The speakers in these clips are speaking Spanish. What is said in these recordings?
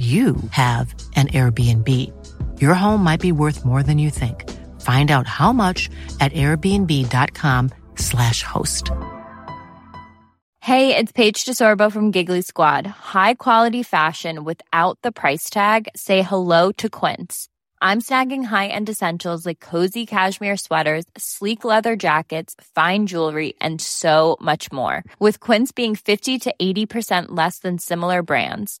you have an Airbnb. Your home might be worth more than you think. Find out how much at airbnb.com/slash host. Hey, it's Paige DeSorbo from Giggly Squad. High quality fashion without the price tag. Say hello to Quince. I'm snagging high-end essentials like cozy cashmere sweaters, sleek leather jackets, fine jewelry, and so much more. With Quince being 50 to 80% less than similar brands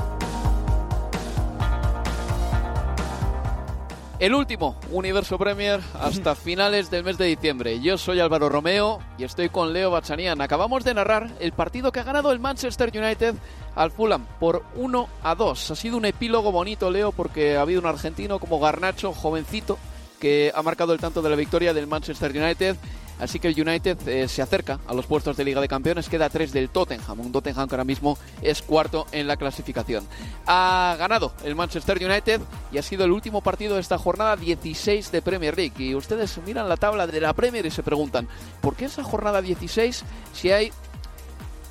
El último Universo Premier hasta finales del mes de diciembre. Yo soy Álvaro Romeo y estoy con Leo Bachanian. Acabamos de narrar el partido que ha ganado el Manchester United al Fulham por 1 a 2. Ha sido un epílogo bonito, Leo, porque ha habido un argentino como Garnacho, jovencito, que ha marcado el tanto de la victoria del Manchester United Así que el United eh, se acerca a los puestos de Liga de Campeones, queda tres del Tottenham, un Tottenham que ahora mismo es cuarto en la clasificación. Ha ganado el Manchester United y ha sido el último partido de esta jornada 16 de Premier League. Y ustedes miran la tabla de la Premier y se preguntan, ¿por qué esa jornada 16 si hay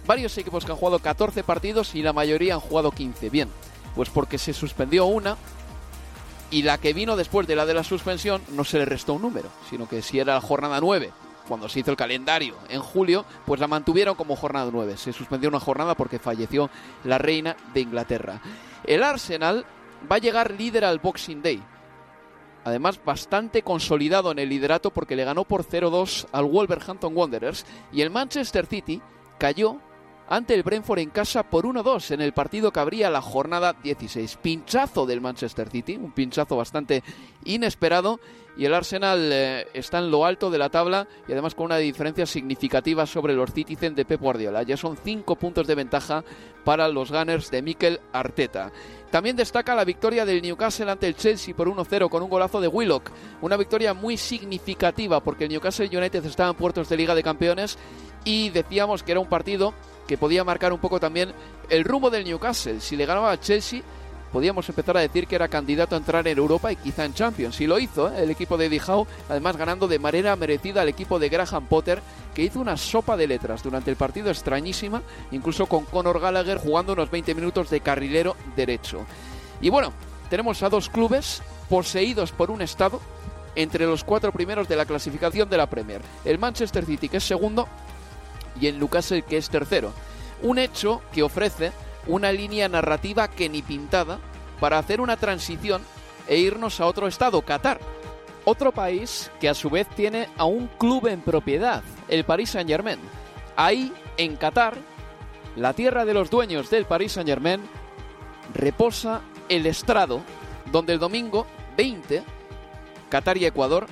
varios equipos que han jugado 14 partidos y la mayoría han jugado 15? Bien, pues porque se suspendió una y la que vino después de la de la suspensión no se le restó un número, sino que si era la jornada 9 cuando se hizo el calendario en julio, pues la mantuvieron como jornada 9. Se suspendió una jornada porque falleció la reina de Inglaterra. El Arsenal va a llegar líder al Boxing Day. Además, bastante consolidado en el liderato porque le ganó por 0-2 al Wolverhampton Wanderers. Y el Manchester City cayó ante el Brentford en casa por 1-2 en el partido que abría la jornada 16. Pinchazo del Manchester City, un pinchazo bastante inesperado y el Arsenal eh, está en lo alto de la tabla y además con una diferencia significativa sobre los Citizen de Pep Guardiola. Ya son cinco puntos de ventaja para los Gunners de Mikel Arteta. También destaca la victoria del Newcastle ante el Chelsea por 1-0 con un golazo de Willock. Una victoria muy significativa porque el Newcastle United estaba en puertos de Liga de Campeones y decíamos que era un partido que podía marcar un poco también el rumbo del Newcastle. Si le ganaba a Chelsea, podíamos empezar a decir que era candidato a entrar en Europa y quizá en Champions. Y lo hizo ¿eh? el equipo de Eddie además ganando de manera merecida al equipo de Graham Potter, que hizo una sopa de letras durante el partido extrañísima, incluso con Conor Gallagher jugando unos 20 minutos de carrilero derecho. Y bueno, tenemos a dos clubes poseídos por un estado entre los cuatro primeros de la clasificación de la Premier. El Manchester City, que es segundo, y en Newcastle que es tercero. Un hecho que ofrece una línea narrativa que ni pintada para hacer una transición e irnos a otro estado, Qatar. Otro país que a su vez tiene a un club en propiedad, el Paris Saint-Germain. Ahí, en Qatar, la tierra de los dueños del Paris Saint-Germain, reposa el estrado donde el domingo 20, Qatar y Ecuador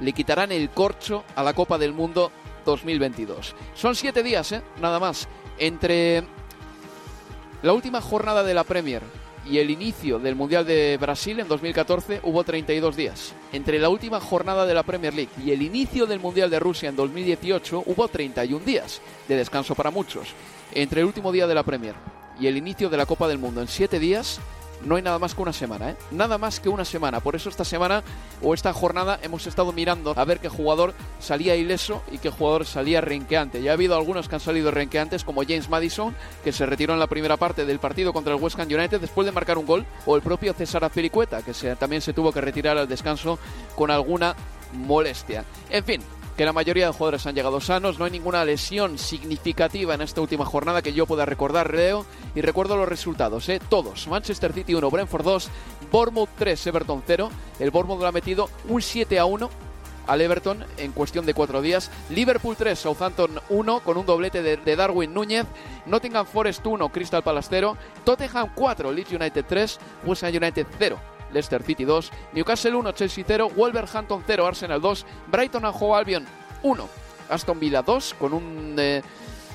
le quitarán el corcho a la Copa del Mundo 2022. Son siete días, ¿eh? nada más, entre la última jornada de la Premier y el inicio del Mundial de Brasil en 2014 hubo 32 días. Entre la última jornada de la Premier League y el inicio del Mundial de Rusia en 2018 hubo 31 días de descanso para muchos. Entre el último día de la Premier y el inicio de la Copa del Mundo en siete días no hay nada más que una semana, ¿eh? Nada más que una semana. Por eso esta semana o esta jornada hemos estado mirando a ver qué jugador salía ileso y qué jugador salía renqueante. Ya ha habido algunos que han salido renqueantes, como James Madison, que se retiró en la primera parte del partido contra el West Ham United después de marcar un gol, o el propio César Azpilicueta, que también se tuvo que retirar al descanso con alguna molestia. En fin, que la mayoría de jugadores han llegado sanos, no hay ninguna lesión significativa en esta última jornada que yo pueda recordar, Leo, y recuerdo los resultados, ¿eh? todos, Manchester City 1, Brentford 2, Bournemouth 3, Everton 0. El Bournemouth lo ha metido un 7 a 1 al Everton en cuestión de cuatro días. Liverpool 3, Southampton 1 con un doblete de, Darwin Núñez. Nottingham Forest 1, Crystal Palace 0. Tottenham 4, Leeds United 3. West Ham United 0. Leicester City 2, Newcastle 1, Chelsea 0, Wolverhampton 0, Arsenal 2, Brighton and Hove Albion 1, Aston Villa 2 con un eh,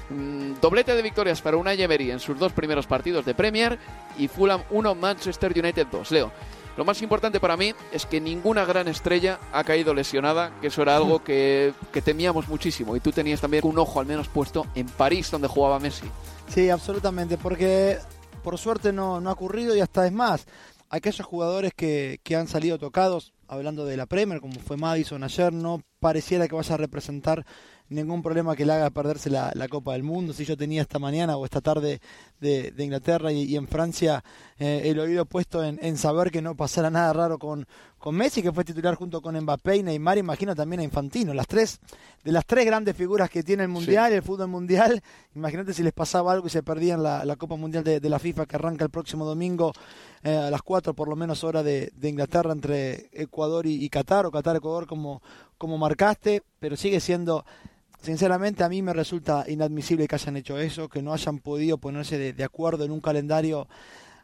mm, doblete de victorias para Unai Emery en sus dos primeros partidos de Premier y Fulham 1, Manchester United 2. Leo, lo más importante para mí es que ninguna gran estrella ha caído lesionada, que eso era algo que, que temíamos muchísimo. Y tú tenías también un ojo al menos puesto en París, donde jugaba Messi. Sí, absolutamente, porque por suerte no, no ha ocurrido y hasta es más. Aquellos jugadores que, que han salido tocados, hablando de la Premier, como fue Madison ayer, no pareciera que vaya a representar ningún problema que le haga perderse la, Copa del Mundo. Si yo tenía esta mañana o esta tarde de, Inglaterra y, en Francia eh, el oído puesto en, saber que no pasara nada raro con, con Messi, que fue titular junto con Mbappé y Neymar, imagino también a Infantino. Las tres, de las tres grandes figuras que tiene el Mundial, el fútbol mundial, imagínate si les pasaba algo y se perdían la, la Copa Mundial de, la FIFA que arranca el próximo domingo eh, a las cuatro por lo menos hora de, Inglaterra entre Ecuador y, y Qatar, o Qatar-Ecuador como, como marcaste, pero sigue siendo Sinceramente a mí me resulta inadmisible que hayan hecho eso, que no hayan podido ponerse de, acuerdo en un calendario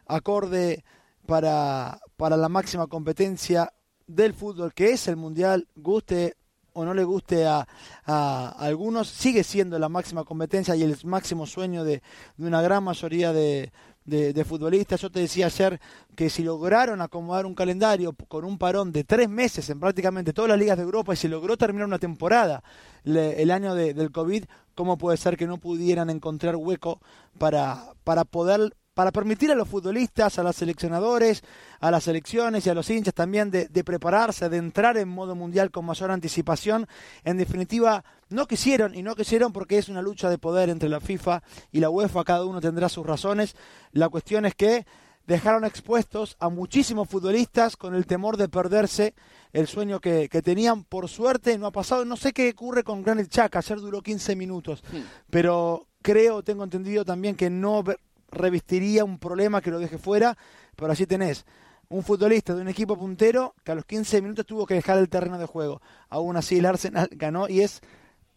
acorde para, para la máxima competencia del fútbol, que es el Mundial, guste o no le guste a, a, algunos, sigue siendo la máxima competencia y el máximo sueño de una gran mayoría de, de, futbolistas. Yo te decía ayer que si lograron acomodar un calendario con un parón de tres meses en prácticamente todas las ligas de Europa y se logró terminar una temporada el año del COVID, ¿cómo puede ser que no pudieran encontrar hueco para, para poder para permitir a los futbolistas, a los seleccionadores, a las selecciones y a los hinchas también de, prepararse, de entrar en modo mundial con mayor anticipación. En definitiva, no quisieron y no quisieron porque es una lucha de poder entre la FIFA y la UEFA, cada uno tendrá sus razones. La cuestión es que dejaron expuestos a muchísimos futbolistas con el temor de perderse el sueño que, tenían. Por suerte no ha pasado. No sé qué ocurre con Granit Xhaka. Ayer duró 15 minutos. Pero creo, tengo entendido también que no revestiría un problema que lo deje fuera, pero así tenés un futbolista de un equipo puntero que a los 15 minutos tuvo que dejar el terreno de juego. Aún así el Arsenal ganó y es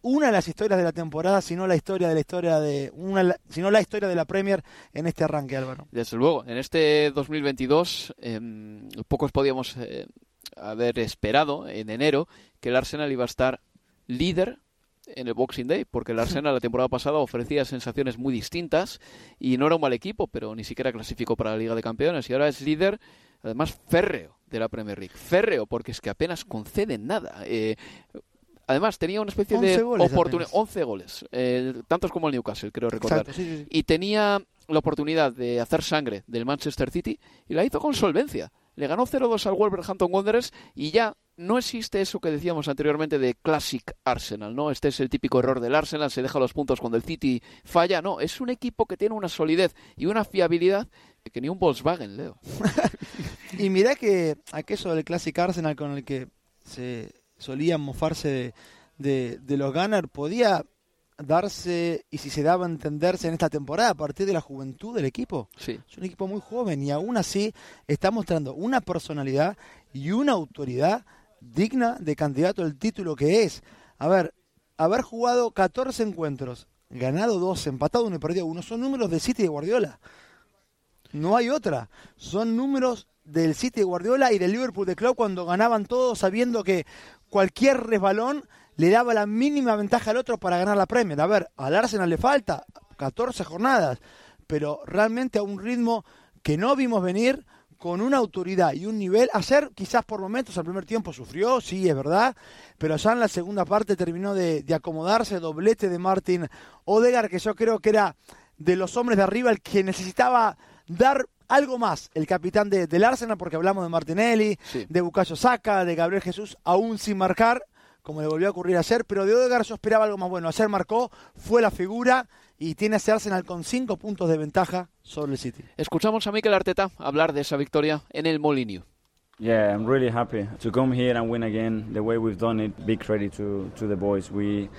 una de las historias de la temporada, si no la historia de la historia de una, si la historia de la Premier en este arranque, Álvaro. Desde luego, en este 2022 em, pocos podíamos eh, haber esperado en enero que el Arsenal iba a estar líder en el Boxing Day, porque el Arsenal la temporada pasada ofrecía sensaciones muy distintas y no era un mal equipo, pero ni siquiera clasificó para la Liga de Campeones y ahora es líder, además férreo de la Premier League. Férreo, porque es que apenas conceden nada. Eh, además, tenía una especie de oportunidad. 11 goles, eh, tantos como el Newcastle, creo recordar. Y tenía la oportunidad de hacer sangre del Manchester City y la hizo con solvencia. Le ganó 0-2 al Wolverhampton Wanderers y ya no existe eso que decíamos anteriormente de Classic Arsenal, ¿no? Este es el típico error del Arsenal, se deja los puntos cuando el City falla. No, es un equipo que tiene una solidez y una fiabilidad que ni un Volkswagen, Leo. y mira que aquello del Classic Arsenal con el que se solían mofarse de, de, los Gunners podía darse y si se daba a entenderse en esta temporada a partir de la juventud del equipo. Sí. Es un equipo muy joven y aún así está mostrando una personalidad y una autoridad digna de candidato al título que es. A ver, haber jugado 14 encuentros, ganado 2, empatado uno y perdido uno, son números del City de Guardiola. No hay otra. Son números del City de Guardiola y del Liverpool de Klopp cuando ganaban todos sabiendo que cualquier resbalón le daba la mínima ventaja al otro para ganar la Premier. A ver, al Arsenal le falta 14 jornadas, pero realmente a un ritmo que no vimos venir con una autoridad y un nivel. Ayer quizás por momentos al primer tiempo sufrió, sí, es verdad, pero ya en la segunda parte terminó de, acomodarse, doblete de Martin Odegar, que yo creo que era de los hombres de arriba el que necesitaba dar algo más el capitán de, del Arsenal, porque hablamos de Martinelli, de Bucayo Saca, de Gabriel Jesús, aún sin marcar, como le volvió a ocurrir ayer, pero de Odegar yo esperaba algo más bueno. Ayer marcó, fue la figura y tiene ese Arsenal con cinco puntos de ventaja sobre el City. Escuchamos a Mikel Arteta hablar de esa victoria en el Molineux. Yeah, I'm really happy to come here and win again the way we've done it. Big credit to, to the boys. We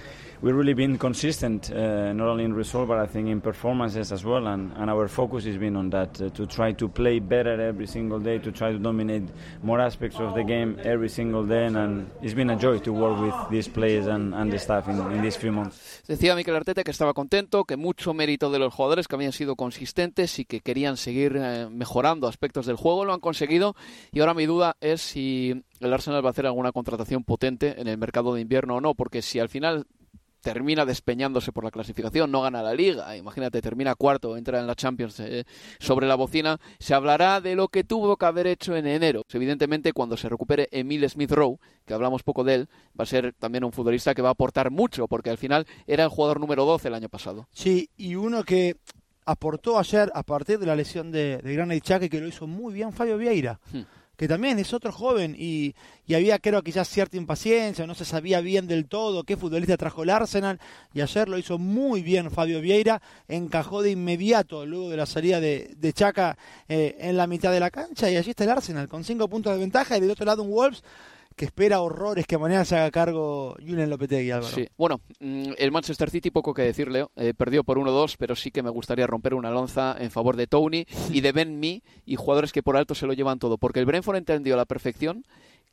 we've really been consistent, uh, not only in result, but I think in performances as well. And, and our focus has been on that uh, to try to play better every single day, to try to dominate more aspects of the game every single day. And it's been a joy to work with these players and, and the staff in, in these few months. Decía Mikel Arteta que estaba contento, que mucho mérito de los jugadores que habían sido consistentes y que querían seguir eh, mejorando aspectos del juego. Lo han conseguido y ahora mi duda es si el Arsenal va a hacer alguna contratación potente en el mercado de invierno o no, porque si al final termina despeñándose por la clasificación, no gana la liga, imagínate, termina cuarto, entra en la Champions eh, sobre la bocina, se hablará de lo que tuvo que haber hecho en enero. Evidentemente, cuando se recupere Emil Smith Rowe, que hablamos poco de él, va a ser también un futbolista que va a aportar mucho, porque al final era el jugador número 12 el año pasado. Sí, y uno que aportó ayer a partir de la lesión de, de Granit Xhaka, que lo hizo muy bien Fabio Vieira. Hmm que también es otro joven y, y había creo quizás cierta impaciencia, no se sabía bien del todo qué futbolista trajo el Arsenal y ayer lo hizo muy bien Fabio Vieira, encajó de inmediato luego de la salida de, de Chaca eh, en la mitad de la cancha y allí está el Arsenal con cinco puntos de ventaja y del otro lado un Wolves que espera horrores que mañana se haga cargo Julian Lopetegui, Álvaro. Sí, bueno, mm, el Manchester City, poco que decirle, eh, perdió por 1-2, pero sí que me gustaría romper una lanza en favor de Tony y de Ben Mee y jugadores que por alto se lo llevan todo, porque el Brentford entendió a la perfección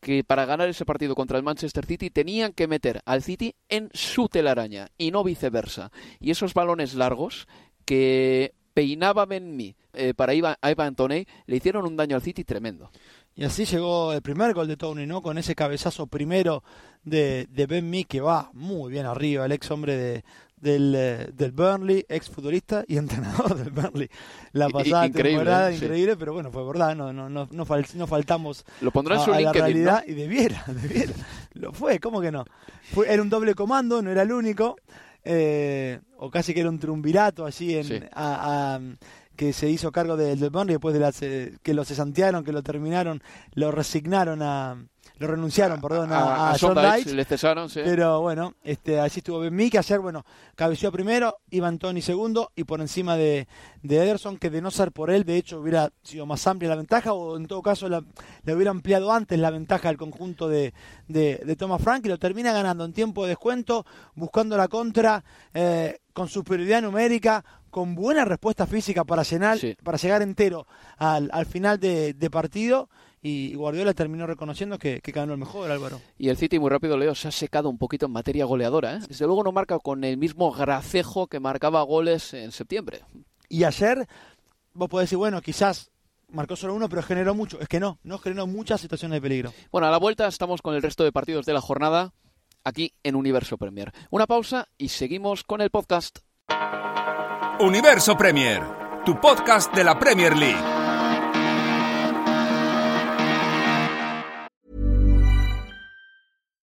que para ganar ese partido contra el Manchester City tenían que meter al City en su telaraña y no viceversa. Y esos balones largos que peinaba Ben Mee eh, para Ivan, Ivan Toney le hicieron un daño al City tremendo. Y así llegó el primer gol de Tony, ¿no? Con ese cabezazo primero de, de Ben Mee, que va muy bien arriba, el ex hombre de, del, eh, del Burnley, ex futbolista y entrenador del Burnley. La pasada increíble, temporada, increíble, pero bueno, fue verdad, no, no, no, no, faltamos Lo pondrá en su a, la realidad y debiera, debiera. Lo fue, ¿cómo que no? Fue, era un doble comando, no era el único. Eh, o casi que era un triunvirato allí en, a, a que se hizo cargo del, del Burnley después de las, eh, que lo cesantearon, que lo terminaron, lo resignaron a, lo renunciaron, perdón, a, a, John le cesaron, sí. Pero bueno, este, allí estuvo Ben que ayer, bueno, cabeció primero, Ivan Tony segundo y por encima de, de Ederson, que de no ser por él, de hecho hubiera sido más amplia la ventaja o en todo caso la, le hubiera ampliado antes la ventaja al conjunto de, de, de Thomas Frank y lo termina ganando en tiempo de descuento, buscando la contra, eh, con superioridad numérica, con buena respuesta física para llenar, Sí. para llegar entero al, al final de partido y Guardiola terminó reconociendo que, que ganó el mejor, Álvaro. Y el City, muy rápido, Leo, se ha secado un poquito en materia goleadora. ¿eh? Desde luego no marca con el mismo gracejo que marcaba goles en septiembre. Y ayer, vos podés decir, bueno, quizás marcó solo uno, pero generó mucho. Es que no, no generó muchas situaciones de peligro. Bueno, a la vuelta estamos con el resto de partidos de la jornada aquí en Universo Premier. Una pausa y seguimos con el podcast. Universo Premier, tu podcast de la Premier League.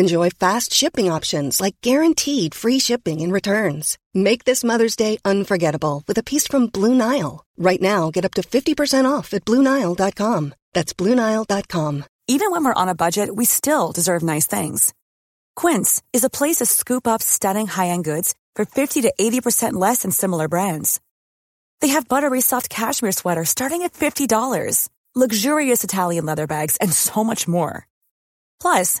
Enjoy fast shipping options like guaranteed free shipping and returns. Make this Mother's Day unforgettable with a piece from Blue Nile. Right now, get up to 50% off at BlueNile.com. That's BlueNile.com. Even when we're on a budget, we still deserve nice things. Quince is a place to scoop up stunning high-end goods for 50 to 80% less than similar brands. They have buttery soft cashmere sweaters starting at $50, luxurious Italian leather bags, and so much more. Plus,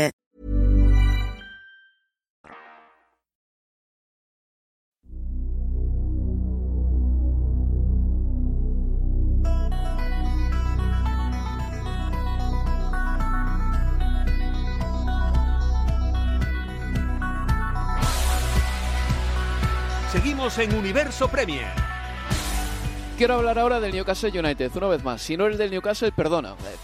Seguimos en Universo Premier. Quiero hablar ahora del Newcastle United, una vez más. Si no eres del Newcastle, perdona. Eh,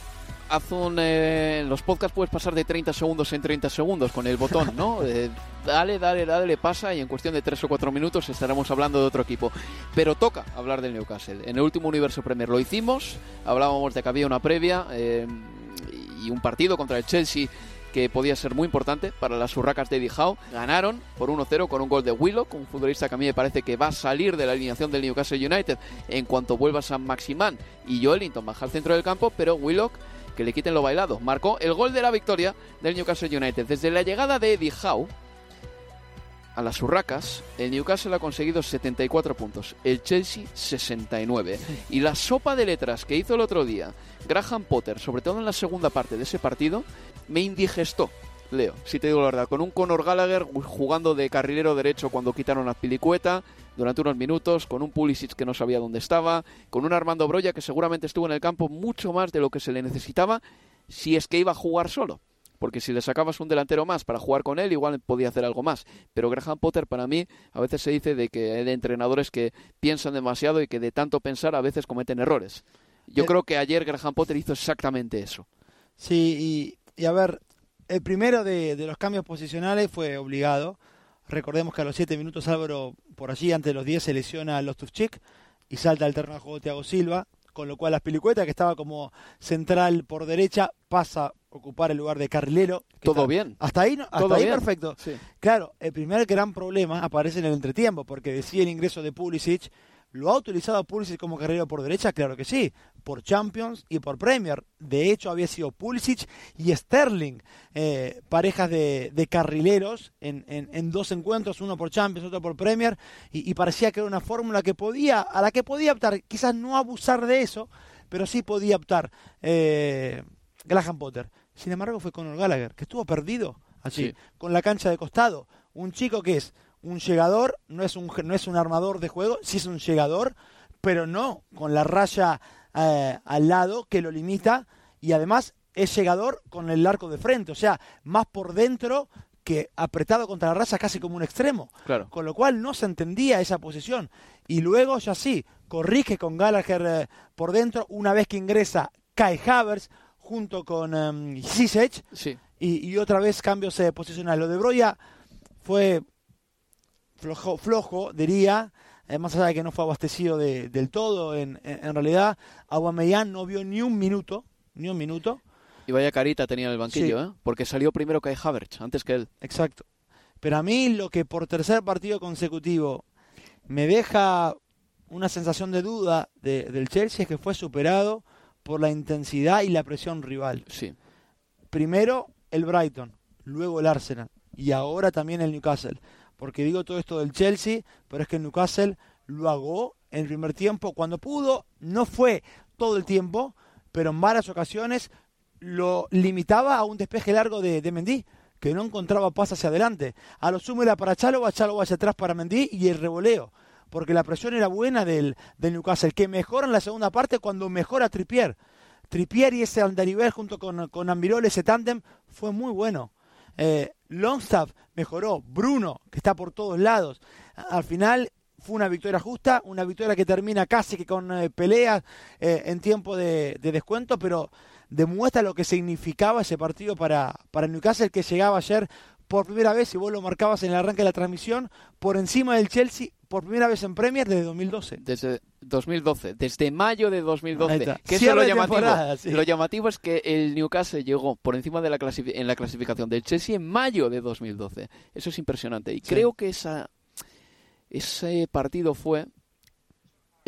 haz un, eh, los podcasts puedes pasar de 30 segundos en 30 segundos con el botón, ¿no? Eh, dale, dale, dale, pasa y en cuestión de 3 o 4 minutos estaremos hablando de otro equipo. Pero toca hablar del Newcastle. En el último Universo Premier lo hicimos, hablábamos de que había una previa y un partido contra el Chelsea que podía ser muy importante para las urracas de Howe. Ganaron por 1-0 con un gol de Willock, un futbolista que a mí me parece que va a salir de la alineación del Newcastle United en cuanto vuelva San Maximán y Joelinton baja al centro del campo, pero Willock que le quiten lo bailado. Marcó el gol de la victoria del Newcastle United. Desde la llegada de Eddie Howe a las urracas, el Newcastle ha conseguido 74 puntos, el Chelsea 69. Y la sopa de letras que hizo el otro día Graham Potter, sobre todo en la segunda parte de ese partido, me indigestó. Leo, si te digo la verdad, con un Conor Gallagher jugando de carrilero derecho cuando quitaron a Pilicueta durante unos minutos, con un Pulisic que no sabía dónde estaba, con un Armando Broya que seguramente estuvo en el campo mucho más de lo que se le necesitaba si es que iba a jugar solo. Porque si le sacabas un delantero más para jugar con él, igual podía hacer algo más. Pero Graham Potter, para mí, a veces se dice de que hay de entrenadores que piensan demasiado y que de tanto pensar a veces cometen errores. Yo eh, creo que ayer Graham Potter hizo exactamente eso. Sí, y, a ver, el primero de, los cambios posicionales fue obligado. Recordemos que a los 7 minutos Álvaro, por allí, antes de los 10, se lesiona a los Tufchik y salta al terreno de juego Thiago Silva, con lo cual las Pilicueta, que estaba como central por derecha, pasa ocupar el lugar de carrilero. Todo bien. Hasta ahí, hasta ahí perfecto. Claro, el primer gran problema aparece en el entretiempo, porque decía el ingreso de Pulisic ¿Lo ha utilizado Pulisic como carrilero por derecha? Claro que sí, por Champions y por Premier. De hecho, había sido Pulisic y Sterling, eh, parejas de, carrileros en, dos encuentros, uno por Champions, otro por Premier, y, parecía que era una fórmula que podía, a la que podía optar, quizás no abusar de eso, pero sí podía optar eh, Graham Potter. Sin embargo, fue Conor Gallagher, que estuvo perdido allí, con la cancha de costado. Un chico que es un llegador, no es un, no es un armador de juego, sí es un llegador, pero no con la raya eh, al lado que lo limita y además es llegador con el arco de frente, o sea, más por dentro que apretado contra la raza casi como un extremo. Claro. Con lo cual no se entendía esa posición. Y luego ya sí, corrige con Gallagher eh, por dentro, una vez que ingresa Kai Havers junto con um, sí. y, otra vez cambios eh, posicionales. Lo de Broya fue flojo, flojo diría, eh, más allá de que no fue abastecido del todo, en, en, realidad Aubameyang no vio ni un minuto, ni un minuto. Y vaya carita tenía en el banquillo, ¿eh? porque salió primero que Havertz, antes que él. Exacto. Pero a mí lo que por tercer partido consecutivo me deja una sensación de duda del Chelsea es que fue superado por la intensidad y la presión rival. Sí. Primero el Brighton, luego el Arsenal y ahora también el Newcastle porque digo todo esto del Chelsea, pero es que Newcastle lo hago en el primer tiempo cuando pudo, no fue todo el tiempo, pero en varias ocasiones lo limitaba a un despeje largo de, de Mendy, que no encontraba paz hacia adelante. A lo sumo era para Chalo, Chalo hacia atrás para Mendy y el revoleo, porque la presión era buena del, del Newcastle, que mejora en la segunda parte cuando mejora Tripier. Tripier y ese andarivel junto con, con Ambirol, ese tándem, fue muy bueno. Eh, Longstaff mejoró, Bruno, que está por todos lados. Al final fue una victoria justa, una victoria que termina casi que con eh, peleas eh, en tiempo de, descuento, pero demuestra lo que significaba ese partido para, para Newcastle, que llegaba ayer por primera vez, si vos lo marcabas en el arranque de la transmisión, por encima del Chelsea por primera vez en Premier desde 2012. Desde 2012, desde mayo de 2012. Que eso lo llamativo. Lo llamativo es que el Newcastle llegó por encima de la en la clasificación del Chelsea en mayo de 2012. Eso es impresionante. Y creo que esa, ese partido fue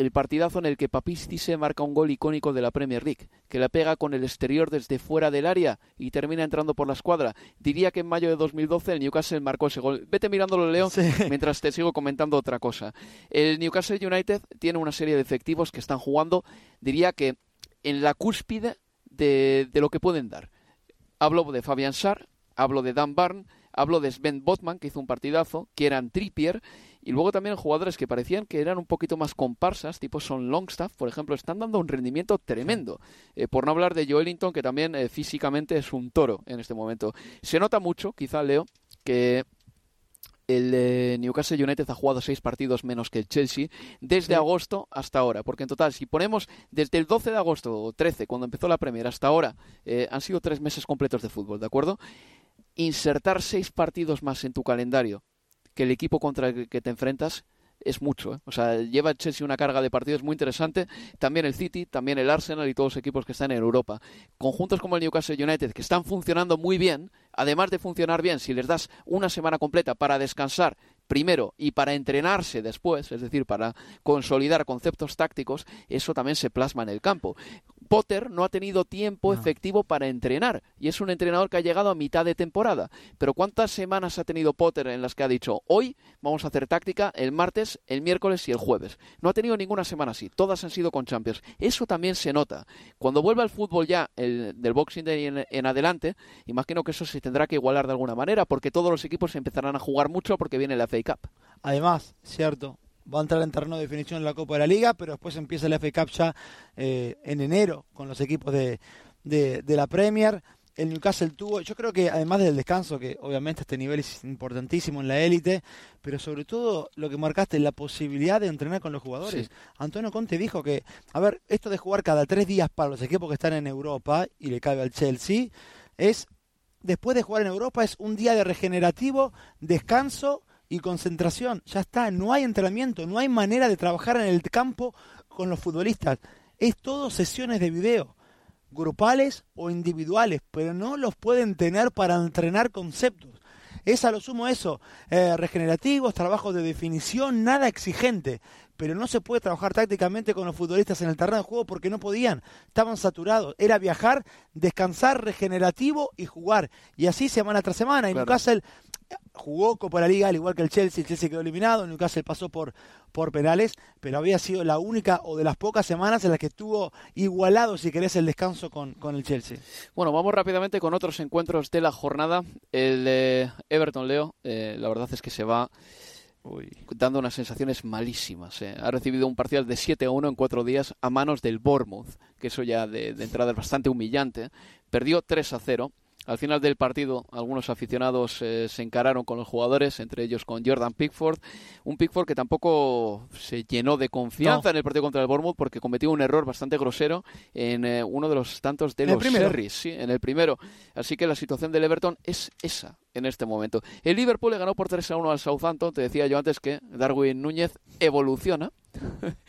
el partidazo en el que Papisti se marca un gol icónico de la Premier League, que la pega con el exterior desde fuera del área y termina entrando por la escuadra. Diría que en mayo de 2012 el Newcastle marcó ese gol. Vete mirándolo, Leo, mientras te sigo comentando otra cosa. El Newcastle United tiene una serie de efectivos que están jugando, diría que en la cúspide de, de lo que pueden dar. Hablo de Fabian Sar, hablo de Dan Barn, hablo de Sven Botman, que hizo un partidazo, que eran Trippier, y luego también jugadores que parecían que eran un poquito más comparsas, tipo Son Longstaff, por ejemplo, están dando un rendimiento tremendo. Eh, por no hablar de Joelinton, que también eh, físicamente es un toro en este momento. Se nota mucho, quizá Leo, que el eh, Newcastle United ha jugado seis partidos menos que el Chelsea desde agosto hasta ahora, porque en total, si ponemos desde el 12 de agosto o 13, cuando empezó la Premier, hasta ahora, eh, han sido tres meses completos de fútbol, ¿de acuerdo? Insertar seis partidos más en tu calendario que el equipo contra el que te enfrentas es mucho. ¿eh? O sea, lleva Chelsea una carga de partidos muy interesante. También el City, también el Arsenal y todos los equipos que están en Europa. Conjuntos como el Newcastle United, que están funcionando muy bien, además de funcionar bien, si les das una semana completa para descansar primero y para entrenarse después, es decir, para consolidar conceptos tácticos, eso también se plasma en el campo. Potter no ha tenido tiempo efectivo para entrenar y es un entrenador que ha llegado a mitad de temporada. Pero ¿cuántas semanas ha tenido Potter en las que ha dicho hoy vamos a hacer táctica el martes, el miércoles y el jueves? No ha tenido ninguna semana así, todas han sido con Champions. Eso también se nota. Cuando vuelva el fútbol ya el, del Boxing Day en, en adelante, imagino que eso se tendrá que igualar de alguna manera porque todos los equipos empezarán a jugar mucho porque viene la FA Cup. Además, cierto, va a entrar en terreno de definición en la Copa de la Liga, pero después empieza la FA Cup ya eh, en enero con los equipos de, de, la Premier. El Newcastle tuvo, yo creo que además del descanso, que obviamente este nivel es importantísimo en la élite, pero sobre todo lo que marcaste, la posibilidad de entrenar con los jugadores. Antonio Conte dijo que, a ver, esto de jugar cada tres días para los equipos que están en Europa y le cabe al Chelsea, es, después de jugar en Europa, es un día de regenerativo, descanso y concentración. Ya está, no hay entrenamiento, no hay manera de trabajar en el campo con los futbolistas. Es todo sesiones de video, grupales o individuales, pero no los pueden tener para entrenar conceptos. Es a lo sumo eso, eh, regenerativos, trabajos de definición, nada exigente. Pero no se puede trabajar tácticamente con los futbolistas en el terreno de juego porque no podían, estaban saturados. Era viajar, descansar, regenerativo y jugar. Y así semana tras semana. Y Newcastle jugó Copa la Liga al igual que el Chelsea, el Chelsea quedó eliminado, Newcastle pasó por, por penales, pero había sido la única o de las pocas semanas en las que estuvo igualado, si querés, el descanso con, con el Chelsea. Bueno, vamos rápidamente con otros encuentros de la jornada. El de Everton Leo, eh, la verdad es que se va dando unas sensaciones malísimas. Eh. Ha recibido un parcial de 7 a 1 en cuatro días a manos del Bournemouth, que eso ya de, de entrada es bastante humillante. Perdió 3 a 0 al final del partido, algunos aficionados eh, se encararon con los jugadores, entre ellos con Jordan Pickford. Un Pickford que tampoco se llenó de confianza en el partido contra el Bournemouth porque cometió un error bastante grosero en eh, uno de los tantos de los Serris, sí, en el primero. Así que la situación del Everton es esa en este momento. El Liverpool le ganó por 3 a 1 al Southampton. Te decía yo antes que Darwin Núñez evoluciona.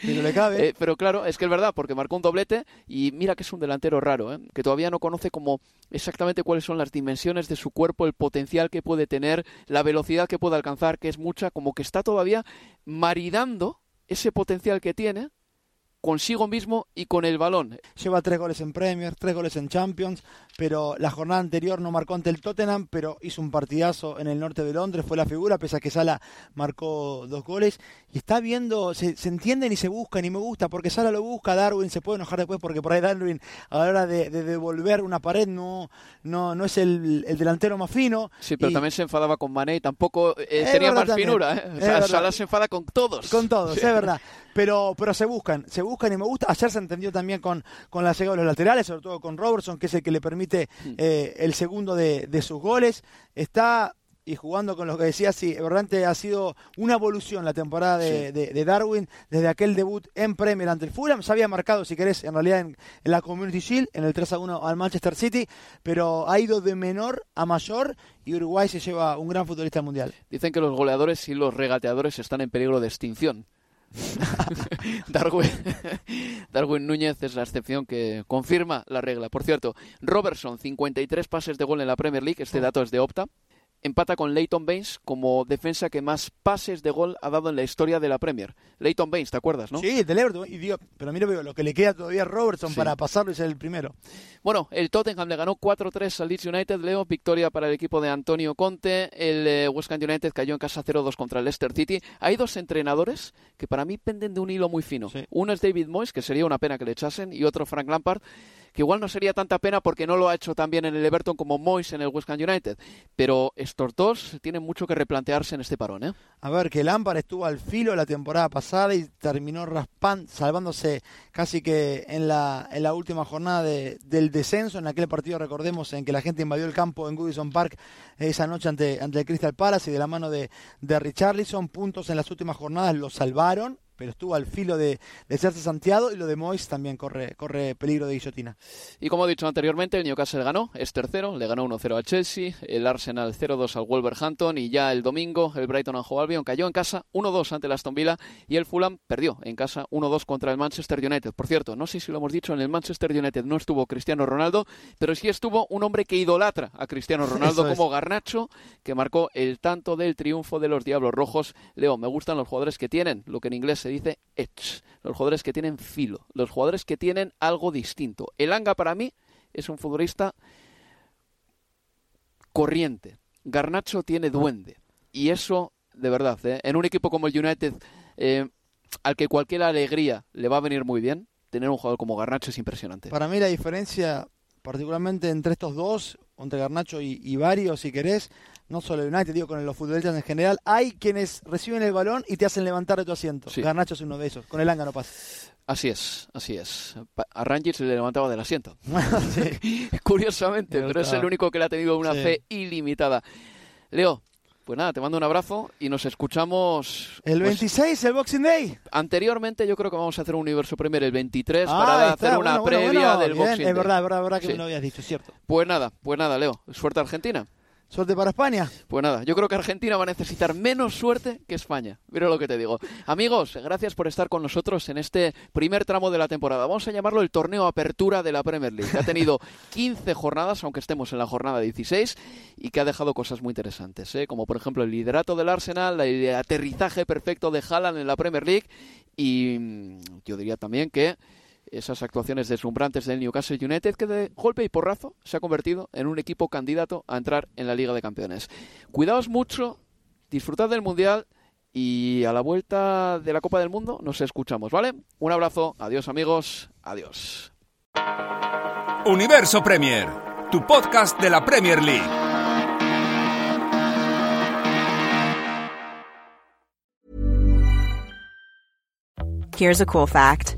Pero le cabe. Eh, pero claro, es que es verdad, porque marcó un doblete y mira que es un delantero raro, ¿eh? que todavía no conoce como exactamente cuáles son las dimensiones de su cuerpo, el potencial que puede tener, la velocidad que puede alcanzar, que es mucha, como que está todavía maridando ese potencial que tiene consigo mismo y con el balón. Lleva tres goles en Premier, tres goles en Champions, pero la jornada anterior no marcó ante el Tottenham, pero hizo un partidazo en el norte de Londres, fue la figura, pese a que Sala marcó dos goles. Y está viendo, se, entienden y se buscan y me gusta, porque Sala lo busca, Darwin se puede enojar después, porque por ahí Darwin a la hora de, devolver una pared no, no, no es el, delantero más fino. Sí, pero también se enfadaba con Mané y tampoco eh, tenía más finura. ¿eh? Sala se enfada con todos. Con todos, es verdad. Pero, pero se buscan, se buscan y me gusta. Ayer se entendió también con, con la llegada de los laterales, sobre todo con Robertson, que es el que le permite mm. eh, el segundo de, de sus goles. Está y jugando con lo que decía, sí, realmente ha sido una evolución la temporada de, Darwin desde aquel debut en Premier ante el Fulham. Se había marcado, si querés, en realidad en, la Community Shield, en el 3 a 1 al Manchester City, pero ha ido de menor a mayor y Uruguay se lleva un gran futbolista mundial. Dicen que los goleadores y los regateadores están en peligro de extinción. Darwin, Darwin Núñez es la excepción que confirma la regla. Por cierto, Robertson, 53 pases de gol en la Premier League, este dato es de Opta empata con Leighton Baines como defensa que más pases de gol ha dado en la historia de la Premier. Leighton Baines, ¿te acuerdas, no? Sí, del Everton. Y digo, pero mira, lo que le queda todavía a Robertson para pasarlo y ser el primero. Bueno, el Tottenham le ganó 4-3 al Leeds United, Leo, victoria para el equipo de Antonio Conte. El eh, West Ham United cayó en casa 0-2 contra el Leicester City. Hay dos entrenadores que para mí penden de un hilo muy fino. Uno es David Moyes, que sería una pena que le echasen, y otro Frank Lampard que igual no sería tanta pena porque no lo ha hecho tan bien en el Everton como Moyes en el West Ham United. Pero estos dos tienen mucho que replantearse en este parón. ¿eh? A ver, que Lampard estuvo al filo la temporada pasada y terminó raspando, salvándose casi que en la, en la última jornada del descenso, en aquel partido, recordemos, en que la gente invadió el campo en Goodison Park esa noche ante, ante el Crystal Palace y de la mano de, de Richarlison, puntos en las últimas jornadas lo salvaron pero estuvo al filo de, de serse Santiago y lo de Mois también corre, corre peligro de guillotina. Y como he dicho anteriormente, el Newcastle ganó, es tercero, le ganó 1-0 a Chelsea, el Arsenal 0-2 al Wolverhampton y ya el domingo el Brighton and Hove Albion cayó en casa 1-2 ante el Aston Villa y el Fulham perdió en casa 1-2 contra el Manchester United. Por cierto, no sé si lo hemos dicho, en el Manchester United no estuvo Cristiano Ronaldo, pero sí estuvo un hombre que idolatra a Cristiano Ronaldo como Garnacho, que marcó el tanto del triunfo de los Diablos Rojos. Leo, me gustan los jugadores que tienen, lo que en inglés se dice edge, los jugadores que tienen filo, los jugadores que tienen algo distinto. El Anga para mí es un futbolista corriente. Garnacho tiene duende. Y eso, de verdad, ¿eh? en un equipo como el United, eh, al que cualquier alegría le va a venir muy bien, tener un jugador como Garnacho es impresionante. Para mí la diferencia, particularmente entre estos dos, entre Garnacho y, y si querés, no solo el United, digo con los futbolistas en general, hay quienes reciben el balón y te hacen levantar de tu asiento. Garnacho es uno de esos, con el Anga no pasa. Así es, así es. A Rangers se le levantaba del asiento. Curiosamente, pero es el único que le ha tenido una fe ilimitada. Leo, pues nada, te mando un abrazo y nos escuchamos. El 26, pues, el Boxing Day. Anteriormente, yo creo que vamos a hacer un universo Premier el 23 para hacer una previa del Boxing Day. Es verdad, es verdad, es verdad que me lo habías dicho, cierto. Pues nada, pues nada, Leo. Suerte Argentina. Suerte para España. Pues nada, yo creo que Argentina va a necesitar menos suerte que España. Mira lo que te digo. Amigos, gracias por estar con nosotros en este primer tramo de la temporada. Vamos a llamarlo el torneo apertura de la Premier League. ha tenido 15 jornadas, aunque estemos en la jornada 16, y que ha dejado cosas muy interesantes, ¿eh? como por ejemplo el liderato del Arsenal, el aterrizaje perfecto de Haaland en la Premier League, y mm, yo diría también que esas actuaciones deslumbrantes del Newcastle United que de golpe y porrazo se ha convertido en un equipo candidato a entrar en la Liga de Campeones. Cuidaos mucho, disfrutad del Mundial y a la vuelta de la Copa del Mundo nos escuchamos, ¿vale? Un abrazo, adiós amigos, adiós. Universo Premier, tu podcast de la Premier League. Here's a cool fact.